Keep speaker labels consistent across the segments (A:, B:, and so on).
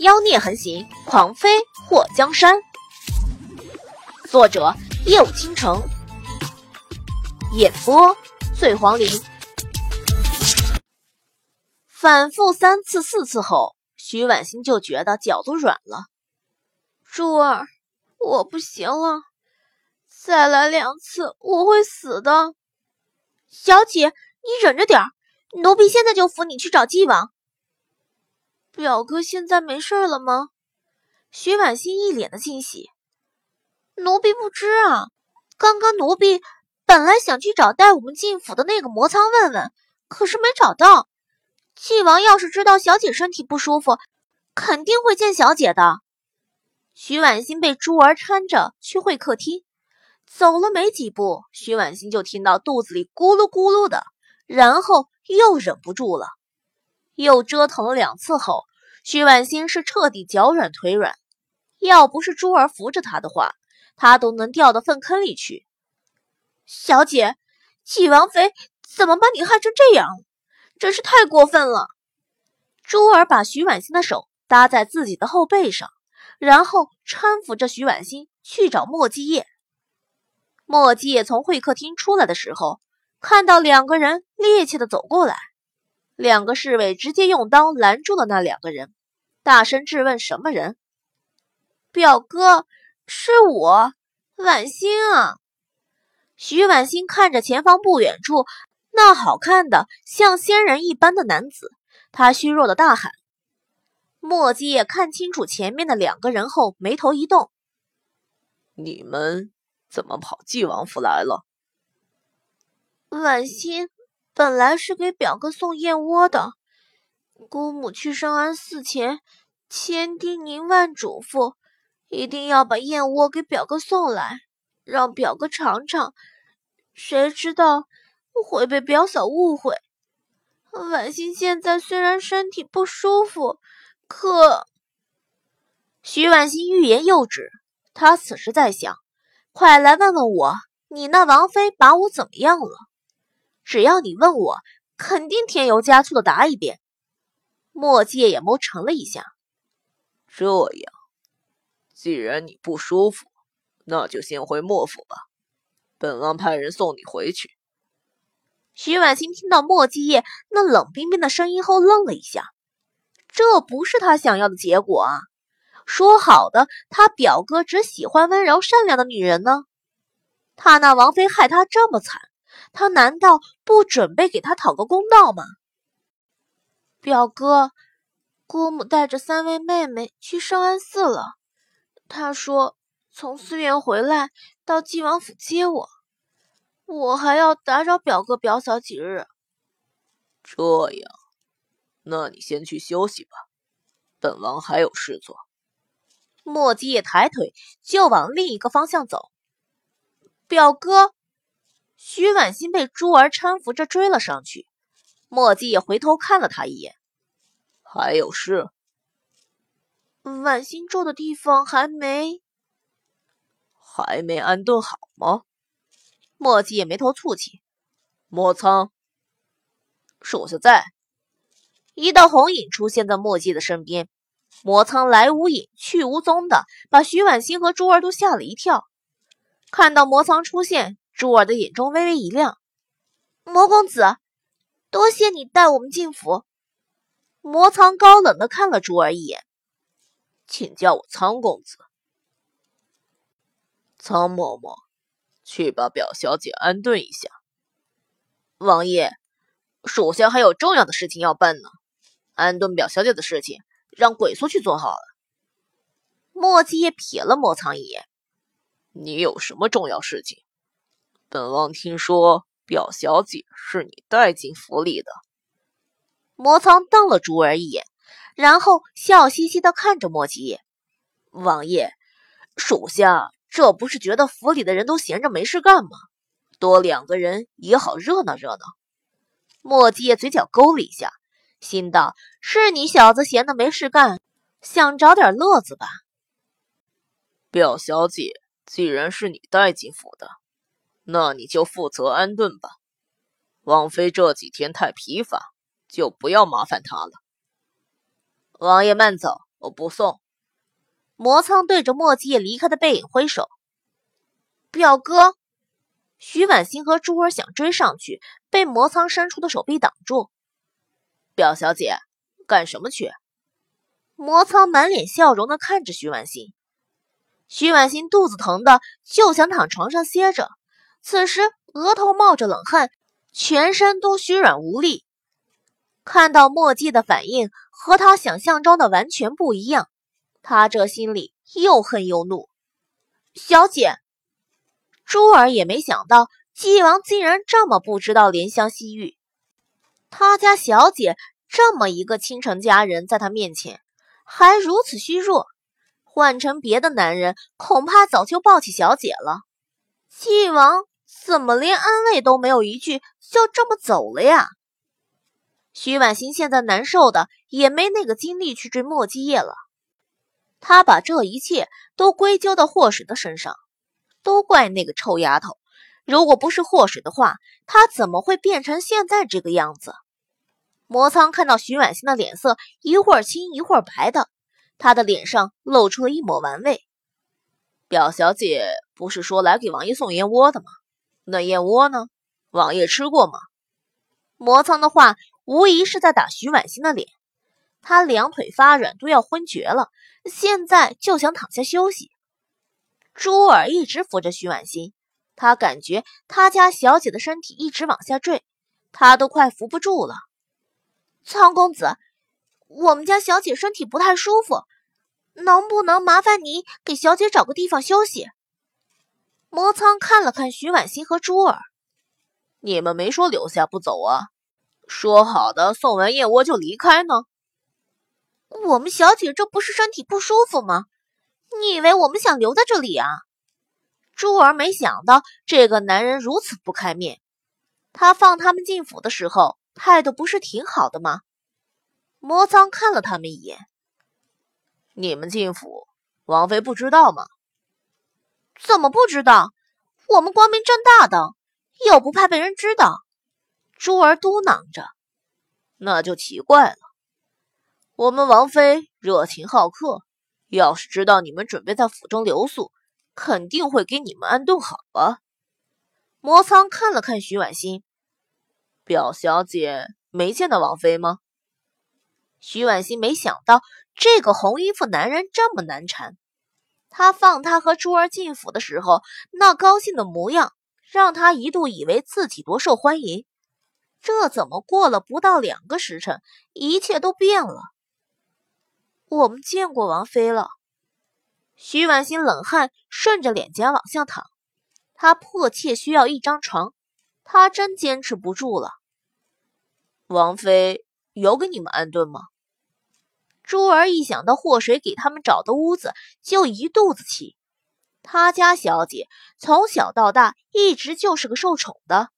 A: 妖孽横行，狂妃祸江山。作者：夜舞倾城，演播：醉黄林。反复三次、四次后，徐婉欣就觉得脚都软了。珠儿，我不行了，再来两次我会死的。小姐，你忍着点儿，奴婢现在就扶你去找纪王。表哥现在没事了吗？徐婉欣一脸的惊喜。奴婢不知啊，刚刚奴婢本来想去找带我们进府的那个魔苍问问，可是没找到。纪王要是知道小姐身体不舒服，肯定会见小姐的。徐婉欣被珠儿搀着去会客厅，走了没几步，徐婉欣就听到肚子里咕噜咕噜的，然后又忍不住了，又折腾了两次后。徐婉欣是彻底脚软腿软，要不是珠儿扶着她的话，她都能掉到粪坑里去。小姐，纪王妃怎么把你害成这样？真是太过分了！珠儿把徐婉欣的手搭在自己的后背上，然后搀扶着徐婉欣去找莫继业。莫继业从会客厅出来的时候，看到两个人趔趄的走过来。两个侍卫直接用刀拦住了那两个人，大声质问：“什么人？”表哥，是我，婉欣啊！徐婉欣看着前方不远处那好看的像仙人一般的男子，他虚弱的大喊。墨迹也看清楚前面的两个人后，眉头一动：“
B: 你们怎么跑纪王府来了？”
A: 婉欣。本来是给表哥送燕窝的，姑母去圣安寺前千叮咛万嘱咐，一定要把燕窝给表哥送来，让表哥尝尝。谁知道会被表嫂误会。婉心现在虽然身体不舒服，可……徐婉心欲言又止。她此时在想：快来问问我，你那王妃把我怎么样了？只要你问我，肯定添油加醋的答一遍。墨界眼眸沉了一下。
B: 这样，既然你不舒服，那就先回墨府吧。本王派人送你回去。
A: 徐婉清听到墨继业那冷冰冰的声音后，愣了一下。这不是他想要的结果啊！说好的，他表哥只喜欢温柔善良的女人呢。他那王妃害他这么惨。他难道不准备给他讨个公道吗？表哥，姑母带着三位妹妹去圣安寺了。他说从寺院回来到晋王府接我，我还要打扰表哥表嫂几日。
B: 这样，那你先去休息吧，本王还有事做。
A: 莫基也抬腿就往另一个方向走。表哥。徐婉欣被珠儿搀扶着追了上去，墨迹也回头看了他一眼。
B: 还有事？
A: 婉欣住的地方还没……
B: 还没安顿好吗？
A: 墨迹也眉头蹙起。
B: 墨苍，
A: 属下在。一道红影出现在墨迹的身边，魔苍来无影去无踪的，把徐婉欣和珠儿都吓了一跳。看到魔苍出现。珠儿的眼中微微一亮，魔公子，多谢你带我们进府。魔苍高冷的看了珠儿一眼，
B: 请叫我苍公子。苍嬷嬷，去把表小姐安顿一下。
A: 王爷，属下还有重要的事情要办呢。安顿表小姐的事情，让鬼宿去做好了。墨迹也瞥了魔苍一眼，
B: 你有什么重要事情？本王听说表小姐是你带进府里的。
A: 魔苍瞪了珠儿一眼，然后笑嘻嘻的看着莫吉。王爷，属下这不是觉得府里的人都闲着没事干吗？多两个人也好热闹热闹。莫吉嘴角勾了一下，心道：是你小子闲的没事干，想找点乐子吧？
B: 表小姐既然是你带进府的。那你就负责安顿吧，王妃这几天太疲乏，就不要麻烦她了。
A: 王爷慢走，
B: 我不送。
A: 魔苍对着莫季离开的背影挥手。表哥，徐婉欣和珠儿想追上去，被魔苍伸出的手臂挡住。
B: 表小姐，干什么去？
A: 魔苍满脸笑容的看着徐婉欣。徐婉欣肚子疼的就想躺床上歇着，此时额头冒着冷汗，全身都虚软无力。看到墨迹的反应和他想象中的完全不一样，他这心里又恨又怒。小姐，珠儿也没想到纪王竟然这么不知道怜香惜玉。他家小姐这么一个倾城佳人，在他面前还如此虚弱，换成别的男人，恐怕早就抱起小姐了。纪王怎么连安慰都没有一句，就这么走了呀？徐婉欣现在难受的也没那个精力去追莫基业了，她把这一切都归咎到霍水的身上，都怪那个臭丫头。如果不是霍水的话，她怎么会变成现在这个样子？魔苍看到徐婉欣的脸色一会儿青一会儿白的，他的脸上露出了一抹玩味。
B: 表小姐不是说来给王爷送燕窝的吗？那燕窝呢？王爷吃过吗？
A: 魔苍的话。无疑是在打徐婉欣的脸，他两腿发软，都要昏厥了，现在就想躺下休息。珠儿一直扶着徐婉欣，他感觉他家小姐的身体一直往下坠，他都快扶不住了。苍公子，我们家小姐身体不太舒服，能不能麻烦你给小姐找个地方休息？魔苍看了看徐婉欣和珠儿，
B: 你们没说留下不走啊？说好的送完燕窝就离开呢？
A: 我们小姐这不是身体不舒服吗？你以为我们想留在这里啊？珠儿没想到这个男人如此不开面。他放他们进府的时候态度不是挺好的吗？魔苍看了他们一眼。
B: 你们进府，王妃不知道吗？
A: 怎么不知道？我们光明正大的，又不怕被人知道。珠儿嘟囔着：“
B: 那就奇怪了。我们王妃热情好客，要是知道你们准备在府中留宿，肯定会给你们安顿好啊？”
A: 魔苍看了看徐婉欣，
B: 表小姐没见到王妃吗？
A: 徐婉欣没想到这个红衣服男人这么难缠，他放他和珠儿进府的时候，那高兴的模样，让他一度以为自己多受欢迎。这怎么过了不到两个时辰，一切都变了？我们见过王妃了。徐婉欣冷汗顺着脸颊往下淌，她迫切需要一张床，她真坚持不住了。
B: 王妃有给你们安顿吗？
A: 珠儿一想到祸水给他们找的屋子，就一肚子气。他家小姐从小到大一直就是个受宠的。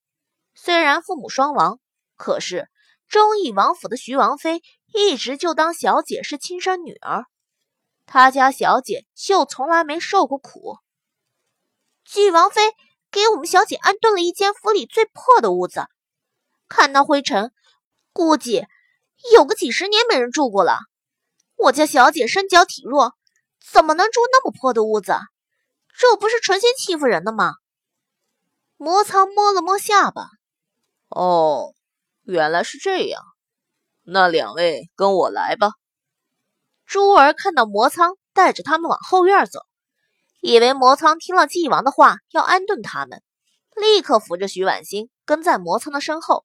A: 虽然父母双亡，可是忠义王府的徐王妃一直就当小姐是亲生女儿，他家小姐就从来没受过苦。纪王妃给我们小姐安顿了一间府里最破的屋子，看那灰尘，估计有个几十年没人住过了。我家小姐身娇体弱，怎么能住那么破的屋子？这不是存心欺负人的吗？魔苍摸了摸下巴。
B: 哦，原来是这样。那两位跟我来吧。
A: 珠儿看到魔苍带着他们往后院走，以为魔苍听了纪王的话要安顿他们，立刻扶着徐婉欣跟在魔苍的身后。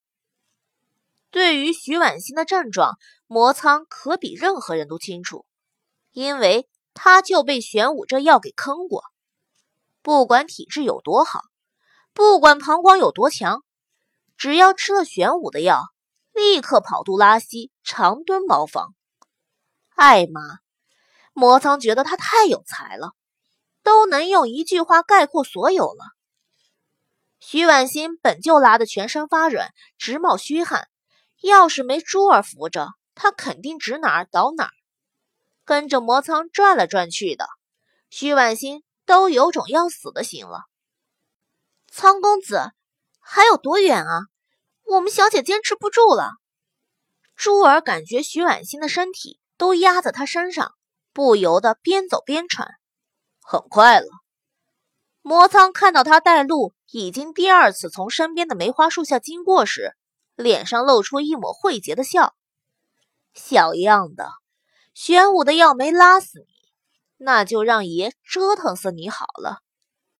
A: 对于徐婉欣的症状，魔苍可比任何人都清楚，因为他就被玄武这药给坑过。不管体质有多好，不管膀胱有多强。只要吃了玄武的药，立刻跑肚拉稀，长蹲茅房。艾妈，魔苍觉得他太有才了，都能用一句话概括所有了。徐婉欣本就拉得全身发软，直冒虚汗，要是没珠儿扶着，她肯定指哪儿倒哪儿，跟着魔苍转来转去的。徐婉欣都有种要死的心了。苍公子。还有多远啊？我们小姐坚持不住了。珠儿感觉徐婉欣的身体都压在她身上，不由得边走边喘。
B: 很快了。
A: 魔苍看到他带路已经第二次从身边的梅花树下经过时，脸上露出一抹诙谐的笑。小样的，玄武的药没拉死你，那就让爷折腾死你好了。